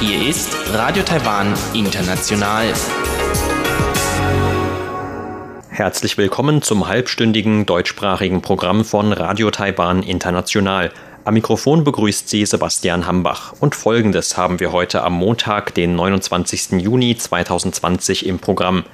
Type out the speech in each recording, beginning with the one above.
Hier ist Radio Taiwan International. Herzlich willkommen zum halbstündigen deutschsprachigen Programm von Radio Taiwan International. Am Mikrofon begrüßt Sie Sebastian Hambach. Und folgendes haben wir heute am Montag, den 29. Juni 2020 im Programm.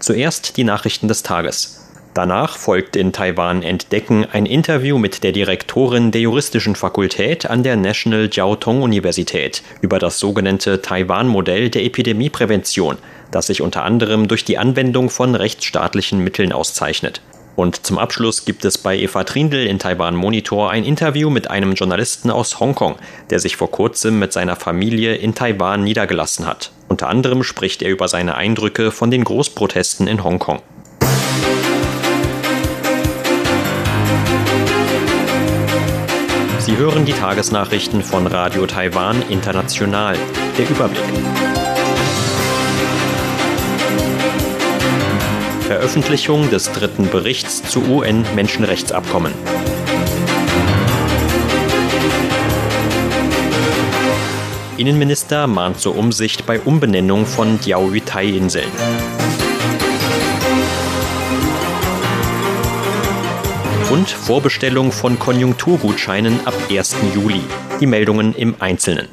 Zuerst die Nachrichten des Tages. Danach folgt in Taiwan Entdecken ein Interview mit der Direktorin der juristischen Fakultät an der National Jiao Tong Universität über das sogenannte Taiwan-Modell der Epidemieprävention, das sich unter anderem durch die Anwendung von rechtsstaatlichen Mitteln auszeichnet. Und zum Abschluss gibt es bei Eva Trindl in Taiwan Monitor ein Interview mit einem Journalisten aus Hongkong, der sich vor kurzem mit seiner Familie in Taiwan niedergelassen hat. Unter anderem spricht er über seine Eindrücke von den Großprotesten in Hongkong. Sie hören die Tagesnachrichten von Radio Taiwan International. Der Überblick. Veröffentlichung des dritten Berichts zu UN-Menschenrechtsabkommen. Innenminister mahnt zur Umsicht bei Umbenennung von Diaoyutai-Inseln. Und Vorbestellung von Konjunkturgutscheinen ab 1. Juli. Die Meldungen im Einzelnen.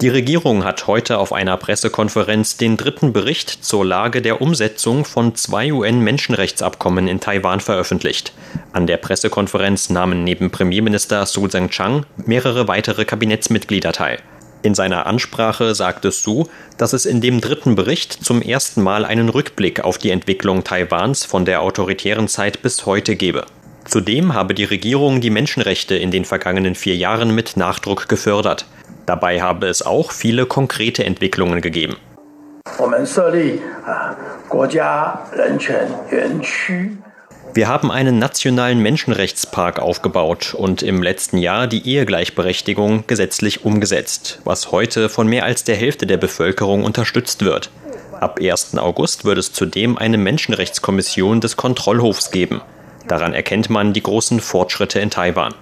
Die Regierung hat heute auf einer Pressekonferenz den dritten Bericht zur Lage der Umsetzung von zwei UN-Menschenrechtsabkommen in Taiwan veröffentlicht. An der Pressekonferenz nahmen neben Premierminister Su Zheng-Chang mehrere weitere Kabinettsmitglieder teil. In seiner Ansprache sagte Su, dass es in dem dritten Bericht zum ersten Mal einen Rückblick auf die Entwicklung Taiwans von der autoritären Zeit bis heute gebe. Zudem habe die Regierung die Menschenrechte in den vergangenen vier Jahren mit Nachdruck gefördert. Dabei habe es auch viele konkrete Entwicklungen gegeben. Wir haben einen nationalen Menschenrechtspark aufgebaut und im letzten Jahr die Ehegleichberechtigung gesetzlich umgesetzt, was heute von mehr als der Hälfte der Bevölkerung unterstützt wird. Ab 1. August wird es zudem eine Menschenrechtskommission des Kontrollhofs geben. Daran erkennt man die großen Fortschritte in Taiwan.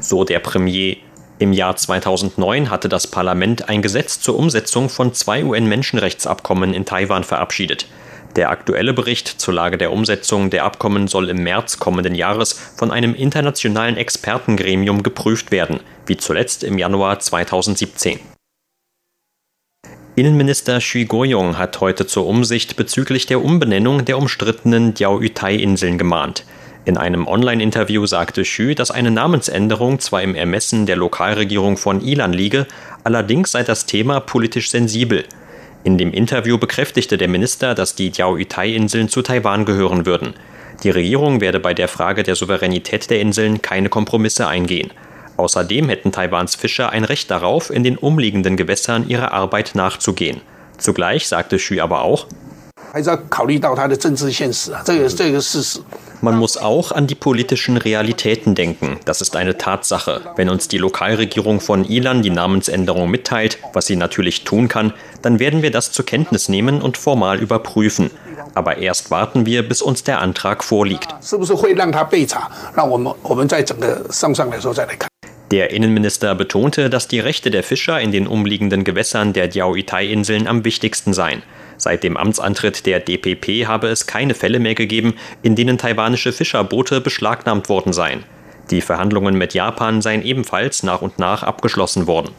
So der Premier. Im Jahr 2009 hatte das Parlament ein Gesetz zur Umsetzung von zwei UN-Menschenrechtsabkommen in Taiwan verabschiedet. Der aktuelle Bericht zur Lage der Umsetzung der Abkommen soll im März kommenden Jahres von einem internationalen Expertengremium geprüft werden, wie zuletzt im Januar 2017. Innenminister Xu Guoyong hat heute zur Umsicht bezüglich der Umbenennung der umstrittenen Diaoyutai-Inseln gemahnt. In einem Online-Interview sagte Xu, dass eine Namensänderung zwar im Ermessen der Lokalregierung von Ilan liege, allerdings sei das Thema politisch sensibel. In dem Interview bekräftigte der Minister, dass die Diaoyutai-Inseln zu Taiwan gehören würden. Die Regierung werde bei der Frage der Souveränität der Inseln keine Kompromisse eingehen. Außerdem hätten Taiwans Fischer ein Recht darauf, in den umliegenden Gewässern ihrer Arbeit nachzugehen. Zugleich sagte Xu aber auch, man muss auch an die politischen Realitäten denken. Das ist eine Tatsache. Wenn uns die Lokalregierung von Ilan die Namensänderung mitteilt, was sie natürlich tun kann, dann werden wir das zur Kenntnis nehmen und formal überprüfen. Aber erst warten wir, bis uns der Antrag vorliegt. Der Innenminister betonte, dass die Rechte der Fischer in den umliegenden Gewässern der Diaoyutai-Inseln am wichtigsten seien. Seit dem Amtsantritt der DPP habe es keine Fälle mehr gegeben, in denen taiwanische Fischerboote beschlagnahmt worden seien. Die Verhandlungen mit Japan seien ebenfalls nach und nach abgeschlossen worden.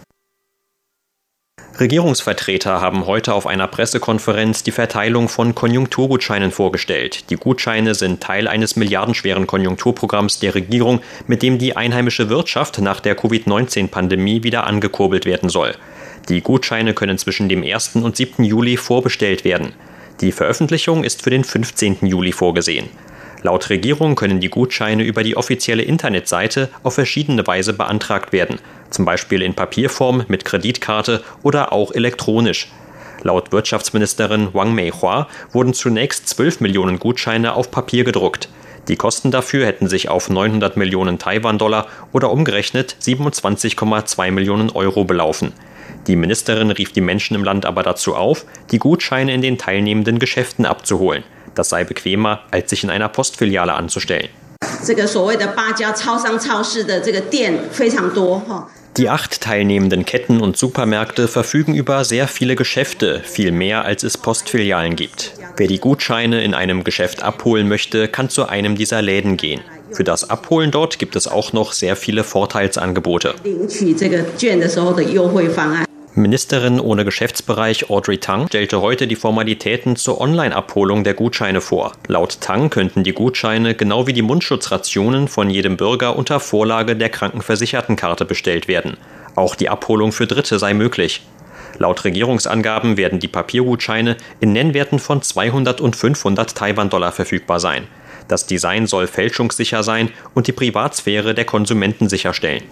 Regierungsvertreter haben heute auf einer Pressekonferenz die Verteilung von Konjunkturgutscheinen vorgestellt. Die Gutscheine sind Teil eines milliardenschweren Konjunkturprogramms der Regierung, mit dem die einheimische Wirtschaft nach der Covid-19-Pandemie wieder angekurbelt werden soll. Die Gutscheine können zwischen dem 1. und 7. Juli vorbestellt werden. Die Veröffentlichung ist für den 15. Juli vorgesehen. Laut Regierung können die Gutscheine über die offizielle Internetseite auf verschiedene Weise beantragt werden, zum Beispiel in Papierform mit Kreditkarte oder auch elektronisch. Laut Wirtschaftsministerin Wang Meihua wurden zunächst 12 Millionen Gutscheine auf Papier gedruckt. Die Kosten dafür hätten sich auf 900 Millionen Taiwan-Dollar oder umgerechnet 27,2 Millionen Euro belaufen. Die Ministerin rief die Menschen im Land aber dazu auf, die Gutscheine in den teilnehmenden Geschäften abzuholen. Das sei bequemer, als sich in einer Postfiliale anzustellen. Die acht teilnehmenden Ketten und Supermärkte verfügen über sehr viele Geschäfte, viel mehr als es Postfilialen gibt. Wer die Gutscheine in einem Geschäft abholen möchte, kann zu einem dieser Läden gehen. Für das Abholen dort gibt es auch noch sehr viele Vorteilsangebote. Ministerin ohne Geschäftsbereich Audrey Tang stellte heute die Formalitäten zur Online-Abholung der Gutscheine vor. Laut Tang könnten die Gutscheine genau wie die Mundschutzrationen von jedem Bürger unter Vorlage der Krankenversichertenkarte bestellt werden. Auch die Abholung für Dritte sei möglich. Laut Regierungsangaben werden die Papiergutscheine in Nennwerten von 200 und 500 Taiwan-Dollar verfügbar sein. Das Design soll fälschungssicher sein und die Privatsphäre der Konsumenten sicherstellen.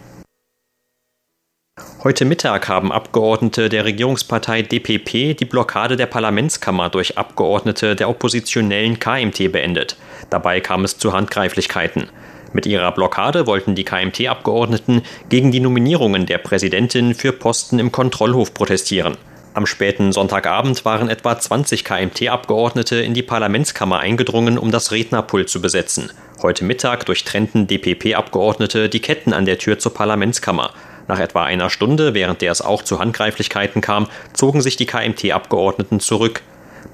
Heute Mittag haben Abgeordnete der Regierungspartei DPP die Blockade der Parlamentskammer durch Abgeordnete der oppositionellen KMT beendet. Dabei kam es zu Handgreiflichkeiten. Mit ihrer Blockade wollten die KMT-Abgeordneten gegen die Nominierungen der Präsidentin für Posten im Kontrollhof protestieren. Am späten Sonntagabend waren etwa 20 KMT-Abgeordnete in die Parlamentskammer eingedrungen, um das Rednerpult zu besetzen. Heute Mittag durchtrennten DPP-Abgeordnete die Ketten an der Tür zur Parlamentskammer. Nach etwa einer Stunde, während der es auch zu Handgreiflichkeiten kam, zogen sich die KMT-Abgeordneten zurück.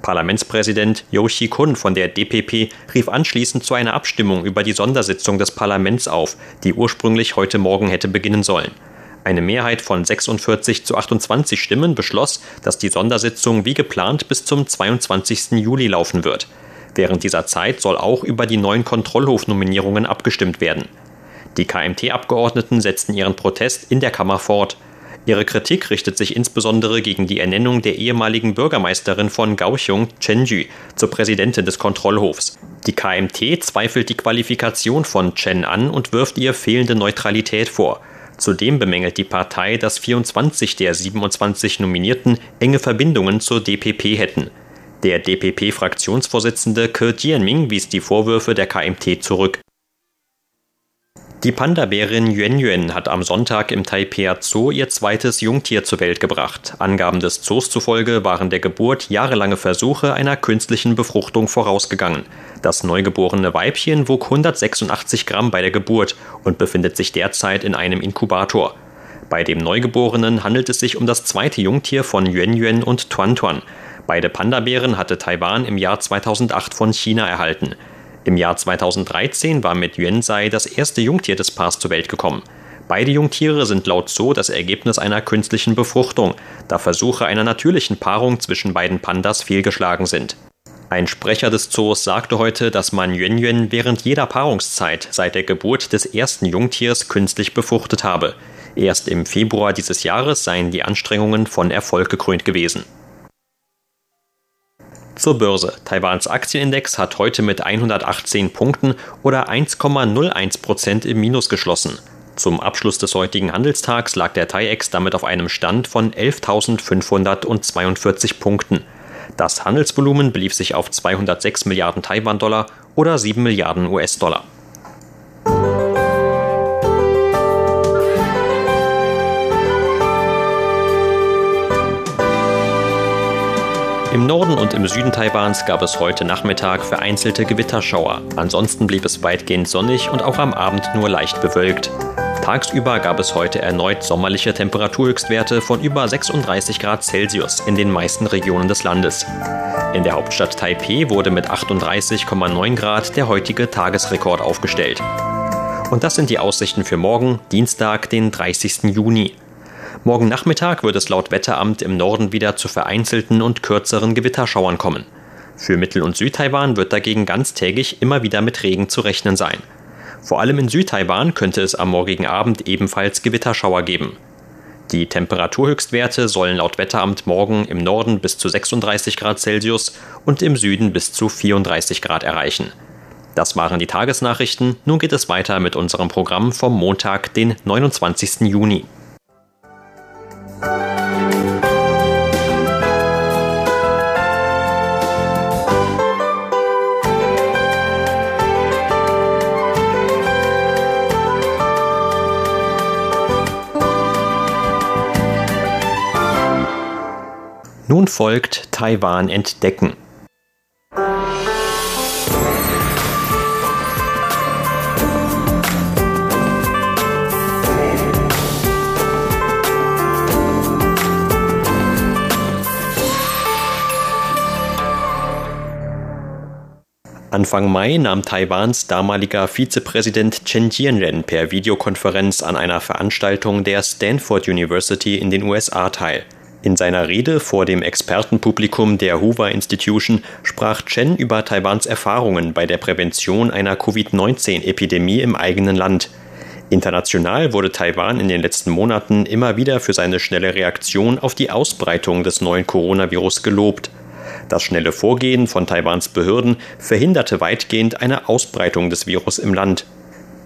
Parlamentspräsident Yoshi Kun von der DPP rief anschließend zu einer Abstimmung über die Sondersitzung des Parlaments auf, die ursprünglich heute Morgen hätte beginnen sollen. Eine Mehrheit von 46 zu 28 Stimmen beschloss, dass die Sondersitzung wie geplant bis zum 22. Juli laufen wird. Während dieser Zeit soll auch über die neuen Kontrollhofnominierungen abgestimmt werden. Die KMT-Abgeordneten setzten ihren Protest in der Kammer fort. Ihre Kritik richtet sich insbesondere gegen die Ernennung der ehemaligen Bürgermeisterin von Kaohsiung, Chen Ju, zur Präsidentin des Kontrollhofs. Die KMT zweifelt die Qualifikation von Chen an und wirft ihr fehlende Neutralität vor. Zudem bemängelt die Partei, dass 24 der 27 Nominierten enge Verbindungen zur DPP hätten. Der DPP-Fraktionsvorsitzende Ke Jianming wies die Vorwürfe der KMT zurück. Die Panda-Bärin Yuen Yuen hat am Sonntag im Taipei Zoo ihr zweites Jungtier zur Welt gebracht. Angaben des Zoos zufolge waren der Geburt jahrelange Versuche einer künstlichen Befruchtung vorausgegangen. Das neugeborene Weibchen wog 186 Gramm bei der Geburt und befindet sich derzeit in einem Inkubator. Bei dem Neugeborenen handelt es sich um das zweite Jungtier von Yuen Yuen und Tuan Tuan. Beide Panda-Bären hatte Taiwan im Jahr 2008 von China erhalten. Im Jahr 2013 war mit Yuenzai das erste Jungtier des Paars zur Welt gekommen. Beide Jungtiere sind laut Zoo das Ergebnis einer künstlichen Befruchtung, da Versuche einer natürlichen Paarung zwischen beiden Pandas fehlgeschlagen sind. Ein Sprecher des Zoos sagte heute, dass man Yuen Yuen während jeder Paarungszeit seit der Geburt des ersten Jungtiers künstlich befruchtet habe. Erst im Februar dieses Jahres seien die Anstrengungen von Erfolg gekrönt gewesen. Zur Börse. Taiwans Aktienindex hat heute mit 118 Punkten oder 1,01 Prozent im Minus geschlossen. Zum Abschluss des heutigen Handelstags lag der TAIEX damit auf einem Stand von 11.542 Punkten. Das Handelsvolumen belief sich auf 206 Milliarden Taiwan-Dollar oder 7 Milliarden US-Dollar. Im Norden und im Süden Taiwans gab es heute Nachmittag vereinzelte Gewitterschauer. Ansonsten blieb es weitgehend sonnig und auch am Abend nur leicht bewölkt. Tagsüber gab es heute erneut sommerliche Temperaturhöchstwerte von über 36 Grad Celsius in den meisten Regionen des Landes. In der Hauptstadt Taipeh wurde mit 38,9 Grad der heutige Tagesrekord aufgestellt. Und das sind die Aussichten für morgen, Dienstag, den 30. Juni. Morgen Nachmittag wird es laut Wetteramt im Norden wieder zu vereinzelten und kürzeren Gewitterschauern kommen. Für Mittel- und Südtaiwan wird dagegen ganztägig immer wieder mit Regen zu rechnen sein. Vor allem in Südtaiwan könnte es am morgigen Abend ebenfalls Gewitterschauer geben. Die Temperaturhöchstwerte sollen laut Wetteramt morgen im Norden bis zu 36 Grad Celsius und im Süden bis zu 34 Grad erreichen. Das waren die Tagesnachrichten. Nun geht es weiter mit unserem Programm vom Montag, den 29. Juni. Nun folgt Taiwan entdecken. Anfang Mai nahm Taiwans damaliger Vizepräsident Chen Jianren per Videokonferenz an einer Veranstaltung der Stanford University in den USA teil. In seiner Rede vor dem Expertenpublikum der Hoover Institution sprach Chen über Taiwans Erfahrungen bei der Prävention einer Covid-19-Epidemie im eigenen Land. International wurde Taiwan in den letzten Monaten immer wieder für seine schnelle Reaktion auf die Ausbreitung des neuen Coronavirus gelobt. Das schnelle Vorgehen von Taiwans Behörden verhinderte weitgehend eine Ausbreitung des Virus im Land.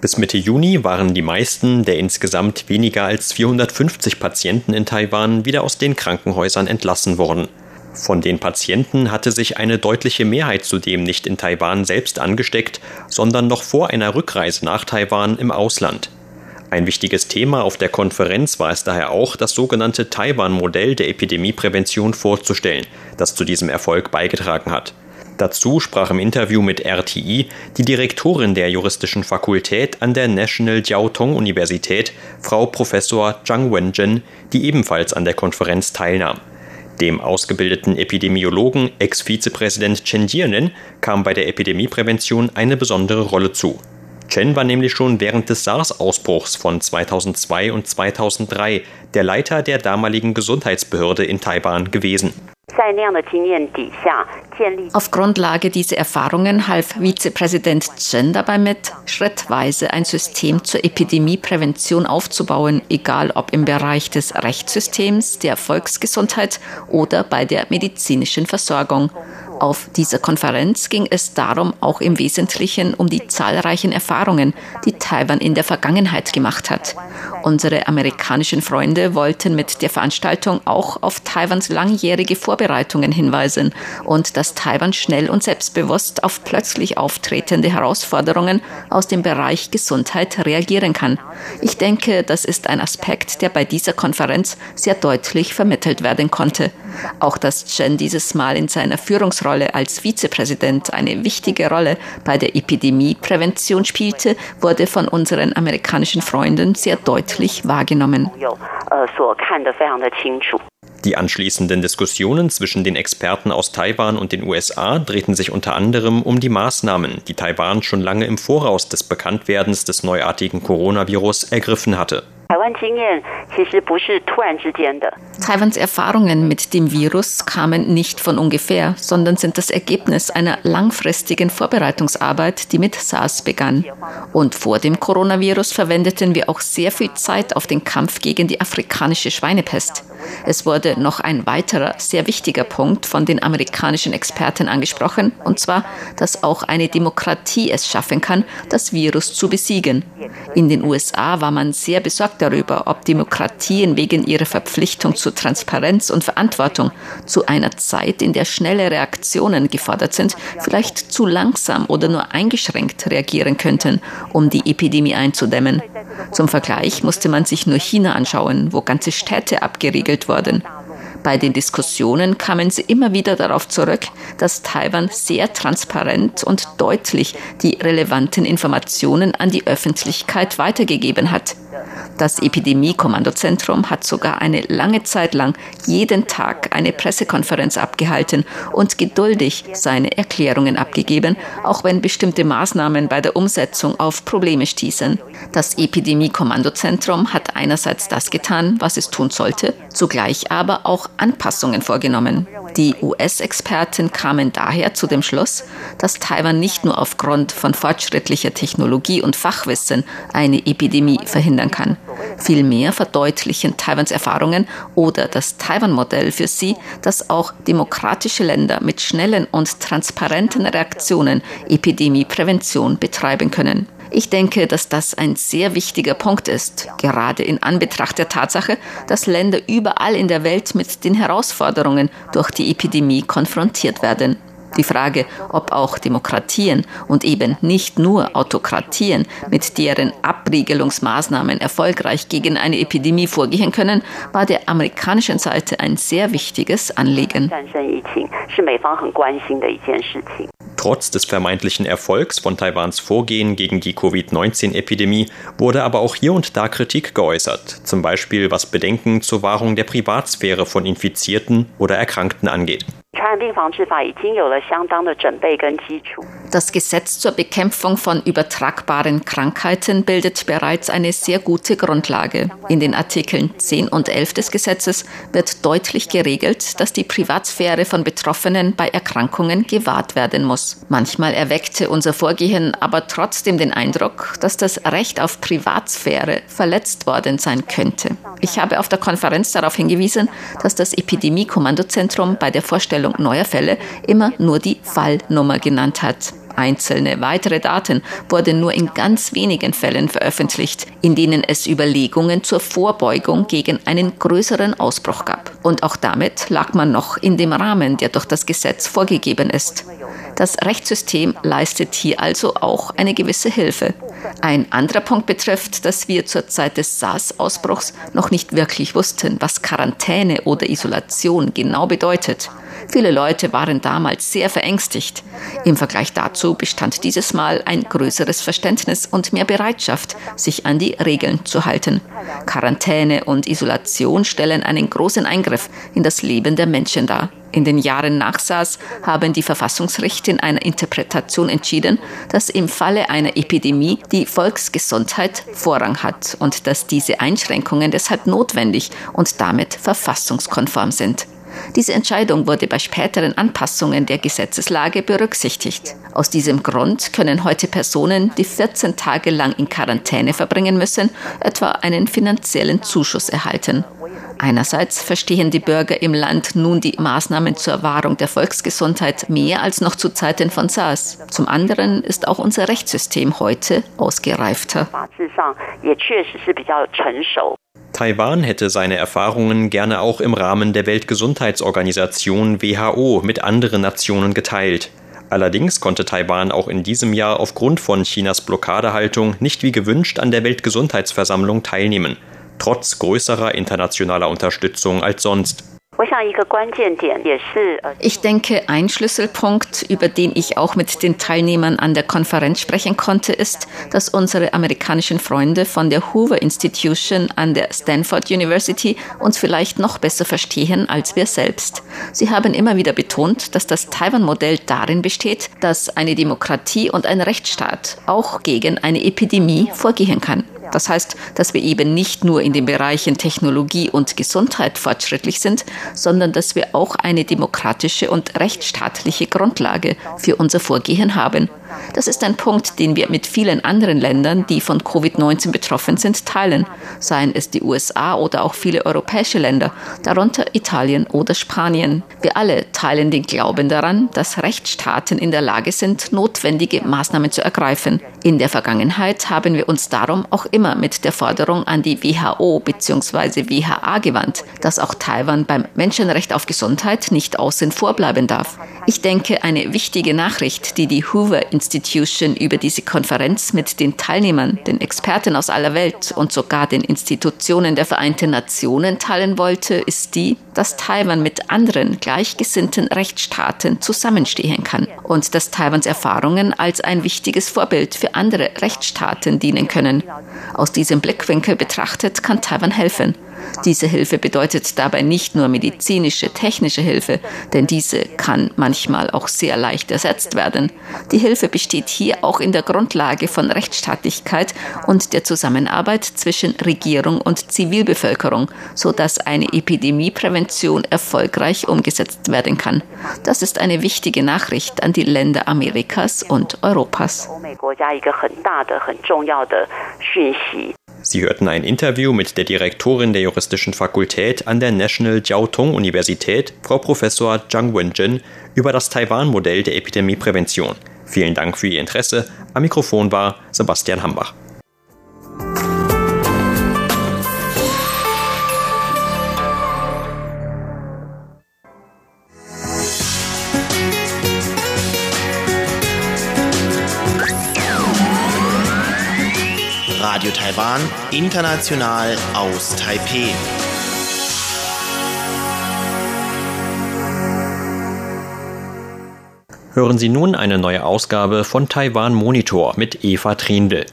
Bis Mitte Juni waren die meisten der insgesamt weniger als 450 Patienten in Taiwan wieder aus den Krankenhäusern entlassen worden. Von den Patienten hatte sich eine deutliche Mehrheit zudem nicht in Taiwan selbst angesteckt, sondern noch vor einer Rückreise nach Taiwan im Ausland. Ein wichtiges Thema auf der Konferenz war es daher auch, das sogenannte Taiwan-Modell der Epidemieprävention vorzustellen, das zu diesem Erfolg beigetragen hat. Dazu sprach im Interview mit RTI die Direktorin der juristischen Fakultät an der National Jiao Tong Universität, Frau Professor Zhang Wenjin, die ebenfalls an der Konferenz teilnahm. Dem ausgebildeten Epidemiologen, Ex-Vizepräsident Chen Jianen, kam bei der Epidemieprävention eine besondere Rolle zu. Chen war nämlich schon während des SARS-Ausbruchs von 2002 und 2003 der Leiter der damaligen Gesundheitsbehörde in Taiwan gewesen. Auf Grundlage dieser Erfahrungen half Vizepräsident Chen dabei mit, schrittweise ein System zur Epidemieprävention aufzubauen, egal ob im Bereich des Rechtssystems, der Volksgesundheit oder bei der medizinischen Versorgung. Auf dieser Konferenz ging es darum auch im Wesentlichen um die zahlreichen Erfahrungen, die Taiwan in der Vergangenheit gemacht hat. Unsere amerikanischen Freunde wollten mit der Veranstaltung auch auf Taiwans langjährige Vorbereitungen hinweisen und dass Taiwan schnell und selbstbewusst auf plötzlich auftretende Herausforderungen aus dem Bereich Gesundheit reagieren kann. Ich denke, das ist ein Aspekt, der bei dieser Konferenz sehr deutlich vermittelt werden konnte. Auch dass Chen dieses Mal in seiner Führungsrolle als Vizepräsident eine wichtige Rolle bei der Epidemieprävention spielte, wurde von unseren amerikanischen Freunden sehr deutlich wahrgenommen. Die anschließenden Diskussionen zwischen den Experten aus Taiwan und den USA drehten sich unter anderem um die Maßnahmen, die Taiwan schon lange im Voraus des Bekanntwerdens des neuartigen Coronavirus ergriffen hatte. Taiwans Erfahrungen mit dem Virus kamen nicht von ungefähr, sondern sind das Ergebnis einer langfristigen Vorbereitungsarbeit, die mit SARS begann. Und vor dem Coronavirus verwendeten wir auch sehr viel Zeit auf den Kampf gegen die afrikanische Schweinepest. Es wurde noch ein weiterer sehr wichtiger Punkt von den amerikanischen Experten angesprochen, und zwar, dass auch eine Demokratie es schaffen kann, das Virus zu besiegen. In den USA war man sehr besorgt darüber, ob Demokratien wegen ihrer Verpflichtung zu Transparenz und Verantwortung zu einer Zeit, in der schnelle Reaktionen gefordert sind, vielleicht zu langsam oder nur eingeschränkt reagieren könnten, um die Epidemie einzudämmen. Zum Vergleich musste man sich nur China anschauen, wo ganze Städte abgeriegelt wurden. Bei den Diskussionen kamen sie immer wieder darauf zurück, dass Taiwan sehr transparent und deutlich die relevanten Informationen an die Öffentlichkeit weitergegeben hat. Das Epidemie-Kommandozentrum hat sogar eine lange Zeit lang jeden Tag eine Pressekonferenz abgehalten und geduldig seine Erklärungen abgegeben, auch wenn bestimmte Maßnahmen bei der Umsetzung auf Probleme stießen. Das Epidemie-Kommandozentrum hat einerseits das getan, was es tun sollte, zugleich aber auch Anpassungen vorgenommen. Die US-Experten kamen daher zu dem Schluss, dass Taiwan nicht nur aufgrund von fortschrittlicher Technologie und Fachwissen eine Epidemie verhindern kann. Vielmehr verdeutlichen Taiwans Erfahrungen oder das Taiwan-Modell für sie, dass auch demokratische Länder mit schnellen und transparenten Reaktionen Epidemieprävention betreiben können. Ich denke, dass das ein sehr wichtiger Punkt ist, gerade in Anbetracht der Tatsache, dass Länder überall in der Welt mit den Herausforderungen durch die Epidemie konfrontiert werden. Die Frage, ob auch Demokratien und eben nicht nur Autokratien mit deren Abriegelungsmaßnahmen erfolgreich gegen eine Epidemie vorgehen können, war der amerikanischen Seite ein sehr wichtiges Anliegen. Trotz des vermeintlichen Erfolgs von Taiwans Vorgehen gegen die Covid-19-Epidemie wurde aber auch hier und da Kritik geäußert, zum Beispiel was Bedenken zur Wahrung der Privatsphäre von Infizierten oder Erkrankten angeht. Das Gesetz zur Bekämpfung von übertragbaren Krankheiten bildet bereits eine sehr gute Grundlage. In den Artikeln 10 und 11 des Gesetzes wird deutlich geregelt, dass die Privatsphäre von Betroffenen bei Erkrankungen gewahrt werden muss. Manchmal erweckte unser Vorgehen aber trotzdem den Eindruck, dass das Recht auf Privatsphäre verletzt worden sein könnte. Ich habe auf der Konferenz darauf hingewiesen, dass das Epidemie-Kommandozentrum bei der Vorstellung Behandlung neuer Fälle immer nur die Fallnummer genannt hat. Einzelne weitere Daten wurden nur in ganz wenigen Fällen veröffentlicht, in denen es Überlegungen zur Vorbeugung gegen einen größeren Ausbruch gab. Und auch damit lag man noch in dem Rahmen, der durch das Gesetz vorgegeben ist. Das Rechtssystem leistet hier also auch eine gewisse Hilfe. Ein anderer Punkt betrifft, dass wir zur Zeit des SARS-Ausbruchs noch nicht wirklich wussten, was Quarantäne oder Isolation genau bedeutet. Viele Leute waren damals sehr verängstigt. Im Vergleich dazu bestand dieses Mal ein größeres Verständnis und mehr Bereitschaft, sich an die Regeln zu halten. Quarantäne und Isolation stellen einen großen Eingriff in das Leben der Menschen dar. In den Jahren nach SARS haben die Verfassungsrichter in einer Interpretation entschieden, dass im Falle einer Epidemie die Volksgesundheit Vorrang hat und dass diese Einschränkungen deshalb notwendig und damit verfassungskonform sind. Diese Entscheidung wurde bei späteren Anpassungen der Gesetzeslage berücksichtigt. Aus diesem Grund können heute Personen, die 14 Tage lang in Quarantäne verbringen müssen, etwa einen finanziellen Zuschuss erhalten. Einerseits verstehen die Bürger im Land nun die Maßnahmen zur Wahrung der Volksgesundheit mehr als noch zu Zeiten von SARS. Zum anderen ist auch unser Rechtssystem heute ausgereifter. Taiwan hätte seine Erfahrungen gerne auch im Rahmen der Weltgesundheitsorganisation WHO mit anderen Nationen geteilt. Allerdings konnte Taiwan auch in diesem Jahr aufgrund von Chinas Blockadehaltung nicht wie gewünscht an der Weltgesundheitsversammlung teilnehmen, trotz größerer internationaler Unterstützung als sonst. Ich denke, ein Schlüsselpunkt, über den ich auch mit den Teilnehmern an der Konferenz sprechen konnte, ist, dass unsere amerikanischen Freunde von der Hoover Institution an der Stanford University uns vielleicht noch besser verstehen als wir selbst. Sie haben immer wieder betont, dass das Taiwan-Modell darin besteht, dass eine Demokratie und ein Rechtsstaat auch gegen eine Epidemie vorgehen kann. Das heißt, dass wir eben nicht nur in den Bereichen Technologie und Gesundheit fortschrittlich sind, sondern dass wir auch eine demokratische und rechtsstaatliche Grundlage für unser Vorgehen haben. Das ist ein Punkt, den wir mit vielen anderen Ländern, die von Covid-19 betroffen sind, teilen, seien es die USA oder auch viele europäische Länder, darunter Italien oder Spanien. Wir alle teilen den Glauben daran, dass Rechtsstaaten in der Lage sind, notwendige Maßnahmen zu ergreifen. In der Vergangenheit haben wir uns darum auch immer mit der Forderung an die WHO bzw. WHA gewandt, dass auch Taiwan beim Menschenrecht auf Gesundheit nicht außen vor bleiben darf. Ich denke, eine wichtige Nachricht, die die Hoover Institution über diese Konferenz mit den Teilnehmern, den Experten aus aller Welt und sogar den Institutionen der Vereinten Nationen teilen wollte, ist die, dass Taiwan mit anderen gleichgesinnten Rechtsstaaten zusammenstehen kann und dass Taiwans Erfahrungen als ein wichtiges Vorbild für andere Rechtsstaaten dienen können. Aus diesem Blickwinkel betrachtet kann Taiwan helfen. Diese Hilfe bedeutet dabei nicht nur medizinische, technische Hilfe, denn diese kann manchmal auch sehr leicht ersetzt werden. Die Hilfe besteht hier auch in der Grundlage von Rechtsstaatlichkeit und der Zusammenarbeit zwischen Regierung und Zivilbevölkerung, sodass eine Epidemieprävention erfolgreich umgesetzt werden kann. Das ist eine wichtige Nachricht an die Länder Amerikas und Europas. Sie hörten ein Interview mit der Direktorin der Juristischen Fakultät an der National Jiao Tong Universität, Frau Professor Zhang Wenjin, über das Taiwan-Modell der Epidemieprävention. Vielen Dank für Ihr Interesse. Am Mikrofon war Sebastian Hambach. Taiwan, international aus Taipeh. Hören Sie nun eine neue Ausgabe von Taiwan Monitor mit Eva Trindl.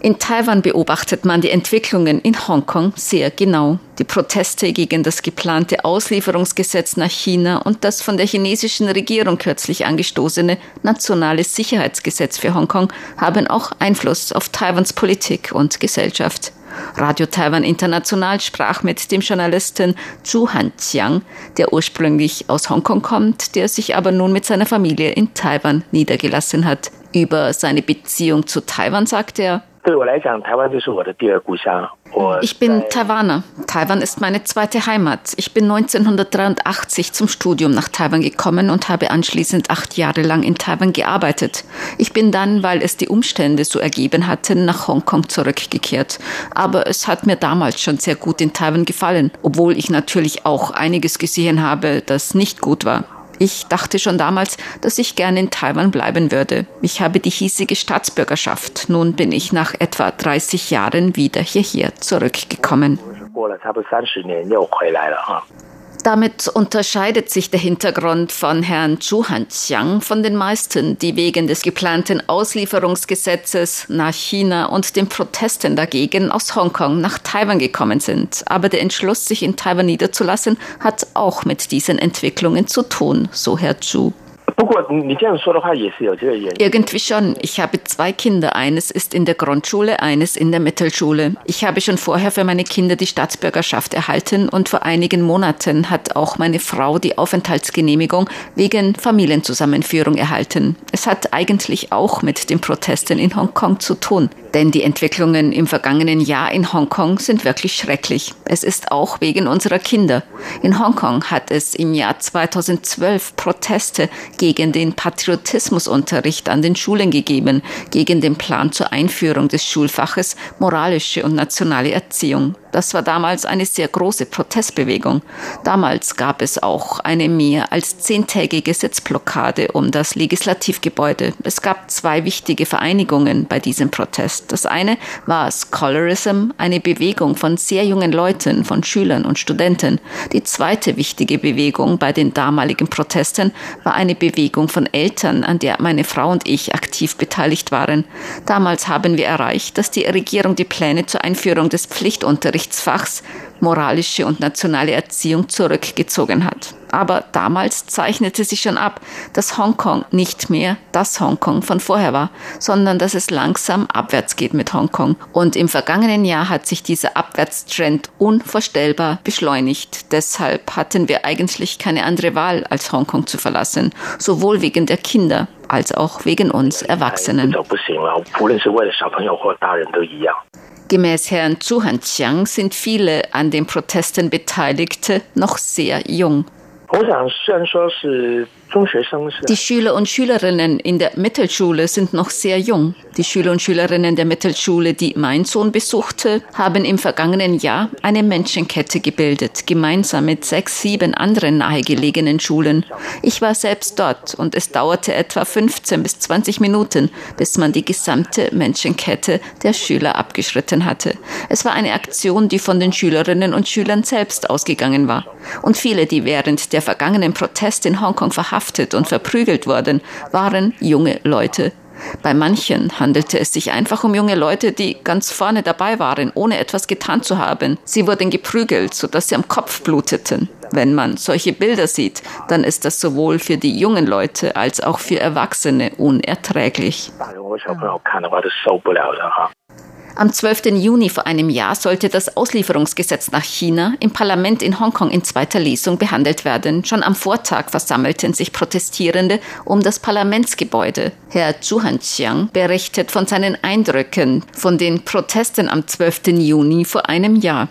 In Taiwan beobachtet man die Entwicklungen in Hongkong sehr genau. Die Proteste gegen das geplante Auslieferungsgesetz nach China und das von der chinesischen Regierung kürzlich angestoßene nationale Sicherheitsgesetz für Hongkong haben auch Einfluss auf Taiwans Politik und Gesellschaft. Radio Taiwan International sprach mit dem Journalisten Zhu Hanqiang, der ursprünglich aus Hongkong kommt, der sich aber nun mit seiner Familie in Taiwan niedergelassen hat. Über seine Beziehung zu Taiwan sagt er, ich bin Taiwaner. Taiwan ist meine zweite Heimat. Ich bin 1983 zum Studium nach Taiwan gekommen und habe anschließend acht Jahre lang in Taiwan gearbeitet. Ich bin dann, weil es die Umstände so ergeben hatten, nach Hongkong zurückgekehrt. Aber es hat mir damals schon sehr gut in Taiwan gefallen, obwohl ich natürlich auch einiges gesehen habe, das nicht gut war. Ich dachte schon damals, dass ich gerne in Taiwan bleiben würde. Ich habe die hiesige Staatsbürgerschaft. Nun bin ich nach etwa 30 Jahren wieder hierher zurückgekommen. Damit unterscheidet sich der Hintergrund von Herrn Zhu Hanqiang von den meisten, die wegen des geplanten Auslieferungsgesetzes nach China und den Protesten dagegen aus Hongkong nach Taiwan gekommen sind. Aber der Entschluss, sich in Taiwan niederzulassen, hat auch mit diesen Entwicklungen zu tun, so Herr Zhu. Irgendwie schon. Ich habe zwei Kinder. Eines ist in der Grundschule, eines in der Mittelschule. Ich habe schon vorher für meine Kinder die Staatsbürgerschaft erhalten und vor einigen Monaten hat auch meine Frau die Aufenthaltsgenehmigung wegen Familienzusammenführung erhalten. Es hat eigentlich auch mit den Protesten in Hongkong zu tun. Denn die Entwicklungen im vergangenen Jahr in Hongkong sind wirklich schrecklich. Es ist auch wegen unserer Kinder. In Hongkong hat es im Jahr 2012 Proteste gegen den Patriotismusunterricht an den Schulen gegeben, gegen den Plan zur Einführung des Schulfaches moralische und nationale Erziehung. Das war damals eine sehr große Protestbewegung. Damals gab es auch eine mehr als zehntägige Sitzblockade um das Legislativgebäude. Es gab zwei wichtige Vereinigungen bei diesem Protest. Das eine war Scholarism, eine Bewegung von sehr jungen Leuten, von Schülern und Studenten. Die zweite wichtige Bewegung bei den damaligen Protesten war eine Bewegung von Eltern, an der meine Frau und ich aktiv beteiligt waren. Damals haben wir erreicht, dass die Regierung die Pläne zur Einführung des Pflichtunterrichts Unterrichtsfachs moralische und nationale Erziehung zurückgezogen hat. Aber damals zeichnete sich schon ab, dass Hongkong nicht mehr das Hongkong von vorher war, sondern dass es langsam abwärts geht mit Hongkong. Und im vergangenen Jahr hat sich dieser Abwärtstrend unvorstellbar beschleunigt. Deshalb hatten wir eigentlich keine andere Wahl, als Hongkong zu verlassen, sowohl wegen der Kinder als auch wegen uns Erwachsenen. Gemäß Herrn Zhu Hanqiang sind viele an den Protesten Beteiligte noch sehr jung. Die Schüler und Schülerinnen in der Mittelschule sind noch sehr jung. Die Schüler und Schülerinnen der Mittelschule, die mein Sohn besuchte, haben im vergangenen Jahr eine Menschenkette gebildet, gemeinsam mit sechs, sieben anderen nahegelegenen Schulen. Ich war selbst dort und es dauerte etwa 15 bis 20 Minuten, bis man die gesamte Menschenkette der Schüler abgeschritten hatte. Es war eine Aktion, die von den Schülerinnen und Schülern selbst ausgegangen war. Und viele, die während der vergangenen Proteste in Hongkong verhaftet verhaftet und verprügelt worden, waren junge Leute. Bei manchen handelte es sich einfach um junge Leute, die ganz vorne dabei waren, ohne etwas getan zu haben. Sie wurden geprügelt, sodass sie am Kopf bluteten. Wenn man solche Bilder sieht, dann ist das sowohl für die jungen Leute als auch für Erwachsene unerträglich. Am 12. Juni vor einem Jahr sollte das Auslieferungsgesetz nach China im Parlament in Hongkong in zweiter Lesung behandelt werden. Schon am Vortag versammelten sich Protestierende um das Parlamentsgebäude. Herr Zhu Hanqiang berichtet von seinen Eindrücken von den Protesten am 12. Juni vor einem Jahr.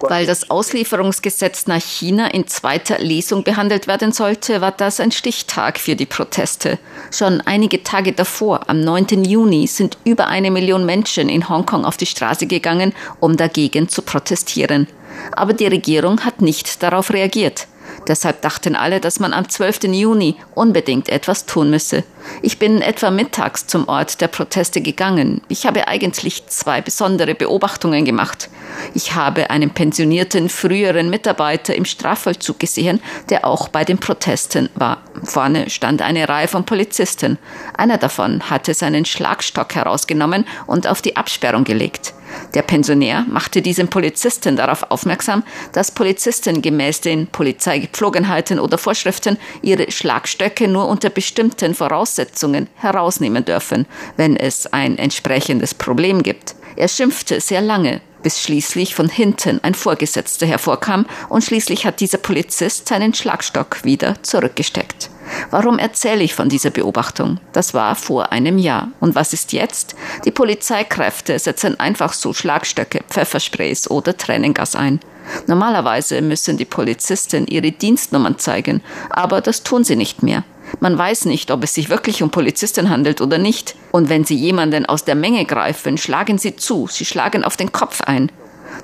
Weil das Auslieferungsgesetz nach China in zweiter Lesung behandelt werden sollte, war das ein Stichtag für die Proteste. Schon einige Tage davor, am 9. Juni, sind über eine Million Menschen in Hongkong auf die Straße gegangen, um dagegen zu protestieren. Aber die Regierung hat nicht darauf reagiert. Deshalb dachten alle, dass man am 12. Juni unbedingt etwas tun müsse. Ich bin etwa mittags zum Ort der Proteste gegangen. Ich habe eigentlich zwei besondere Beobachtungen gemacht. Ich habe einen pensionierten früheren Mitarbeiter im Strafvollzug gesehen, der auch bei den Protesten war. Vorne stand eine Reihe von Polizisten. Einer davon hatte seinen Schlagstock herausgenommen und auf die Absperrung gelegt. Der Pensionär machte diesen Polizisten darauf aufmerksam, dass Polizisten gemäß den Polizeigepflogenheiten oder Vorschriften ihre Schlagstöcke nur unter bestimmten Voraussetzungen herausnehmen dürfen, wenn es ein entsprechendes Problem gibt. Er schimpfte sehr lange, bis schließlich von hinten ein Vorgesetzter hervorkam und schließlich hat dieser Polizist seinen Schlagstock wieder zurückgesteckt. Warum erzähle ich von dieser Beobachtung? Das war vor einem Jahr. Und was ist jetzt? Die Polizeikräfte setzen einfach so Schlagstöcke, Pfeffersprays oder Tränengas ein. Normalerweise müssen die Polizisten ihre Dienstnummern zeigen, aber das tun sie nicht mehr. Man weiß nicht, ob es sich wirklich um Polizisten handelt oder nicht. Und wenn sie jemanden aus der Menge greifen, schlagen sie zu, sie schlagen auf den Kopf ein.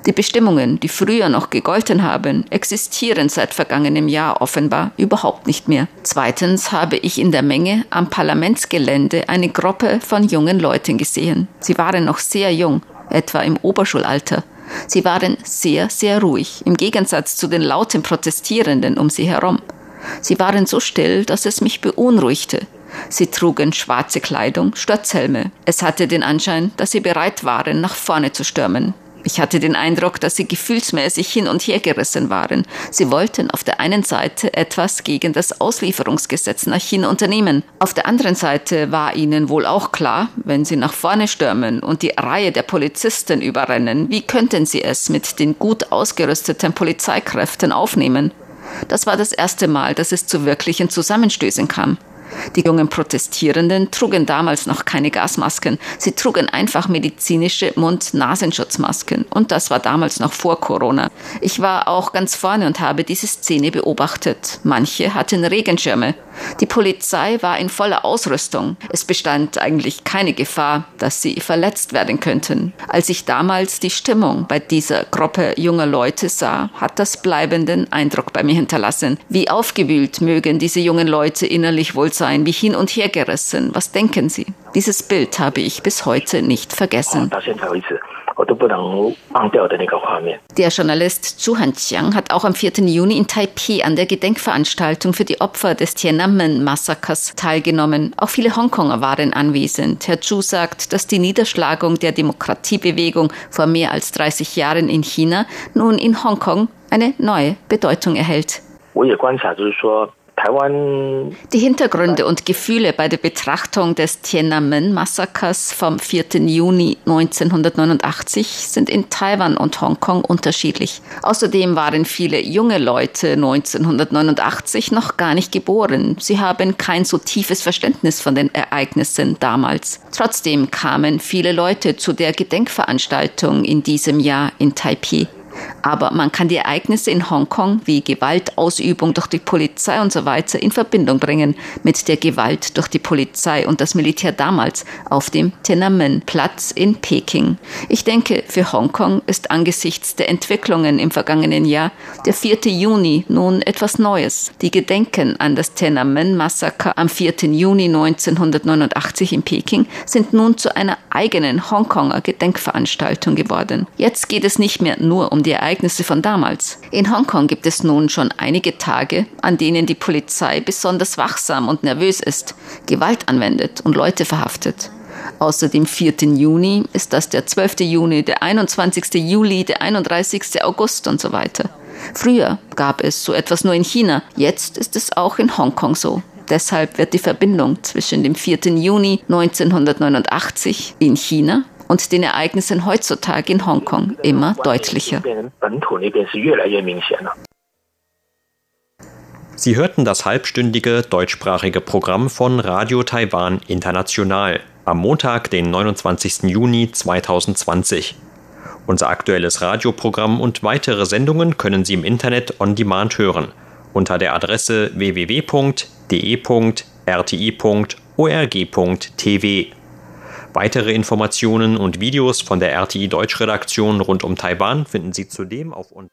Die Bestimmungen, die früher noch gegolten haben, existieren seit vergangenem Jahr offenbar überhaupt nicht mehr. Zweitens habe ich in der Menge am Parlamentsgelände eine Gruppe von jungen Leuten gesehen. Sie waren noch sehr jung, etwa im Oberschulalter. Sie waren sehr, sehr ruhig, im Gegensatz zu den lauten Protestierenden um sie herum. Sie waren so still, dass es mich beunruhigte. Sie trugen schwarze Kleidung, Sturzhelme. Es hatte den Anschein, dass sie bereit waren, nach vorne zu stürmen. Ich hatte den Eindruck, dass sie gefühlsmäßig hin und her gerissen waren. Sie wollten auf der einen Seite etwas gegen das Auslieferungsgesetz nach China unternehmen. Auf der anderen Seite war ihnen wohl auch klar, wenn sie nach vorne stürmen und die Reihe der Polizisten überrennen, wie könnten sie es mit den gut ausgerüsteten Polizeikräften aufnehmen? Das war das erste Mal, dass es zu wirklichen Zusammenstößen kam. Die jungen Protestierenden trugen damals noch keine Gasmasken. Sie trugen einfach medizinische Mund-Nasenschutzmasken. Und das war damals noch vor Corona. Ich war auch ganz vorne und habe diese Szene beobachtet. Manche hatten Regenschirme. Die Polizei war in voller Ausrüstung. Es bestand eigentlich keine Gefahr, dass sie verletzt werden könnten. Als ich damals die Stimmung bei dieser Gruppe junger Leute sah, hat das bleibenden Eindruck bei mir hinterlassen. Wie aufgewühlt mögen diese jungen Leute innerlich wohl sein, wie hin und her gerissen. Was denken Sie? Dieses Bild habe ich bis heute nicht vergessen. Der Journalist Zhu Hanqiang hat auch am 4. Juni in Taipei an der Gedenkveranstaltung für die Opfer des Tiananmen-Massakers teilgenommen. Auch viele Hongkonger waren anwesend. Herr Zhu sagt, dass die Niederschlagung der Demokratiebewegung vor mehr als 30 Jahren in China nun in Hongkong eine neue Bedeutung erhält. 我也观察，就是说 die Hintergründe und Gefühle bei der Betrachtung des Tiananmen-Massakers vom 4. Juni 1989 sind in Taiwan und Hongkong unterschiedlich. Außerdem waren viele junge Leute 1989 noch gar nicht geboren. Sie haben kein so tiefes Verständnis von den Ereignissen damals. Trotzdem kamen viele Leute zu der Gedenkveranstaltung in diesem Jahr in Taipei. Aber man kann die Ereignisse in Hongkong wie Gewaltausübung durch die Polizei und so weiter in Verbindung bringen mit der Gewalt durch die Polizei und das Militär damals auf dem Tiananmen-Platz in Peking. Ich denke, für Hongkong ist angesichts der Entwicklungen im vergangenen Jahr der 4. Juni nun etwas Neues. Die Gedenken an das Tiananmen-Massaker am 4. Juni 1989 in Peking sind nun zu einer eigenen Hongkonger Gedenkveranstaltung geworden. Jetzt geht es nicht mehr nur um die Ereignisse von damals. In Hongkong gibt es nun schon einige Tage, an denen die Polizei besonders wachsam und nervös ist, Gewalt anwendet und Leute verhaftet. Außer dem 4. Juni ist das der 12. Juni, der 21. Juli, der 31. August und so weiter. Früher gab es so etwas nur in China, jetzt ist es auch in Hongkong so. Deshalb wird die Verbindung zwischen dem 4. Juni 1989 in China und den Ereignissen heutzutage in Hongkong immer deutlicher. Sie hörten das halbstündige deutschsprachige Programm von Radio Taiwan International am Montag, den 29. Juni 2020. Unser aktuelles Radioprogramm und weitere Sendungen können Sie im Internet on demand hören unter der Adresse www.de.rti.org.tv. Weitere Informationen und Videos von der RTI Deutschredaktion rund um Taiwan finden Sie zudem auf uns.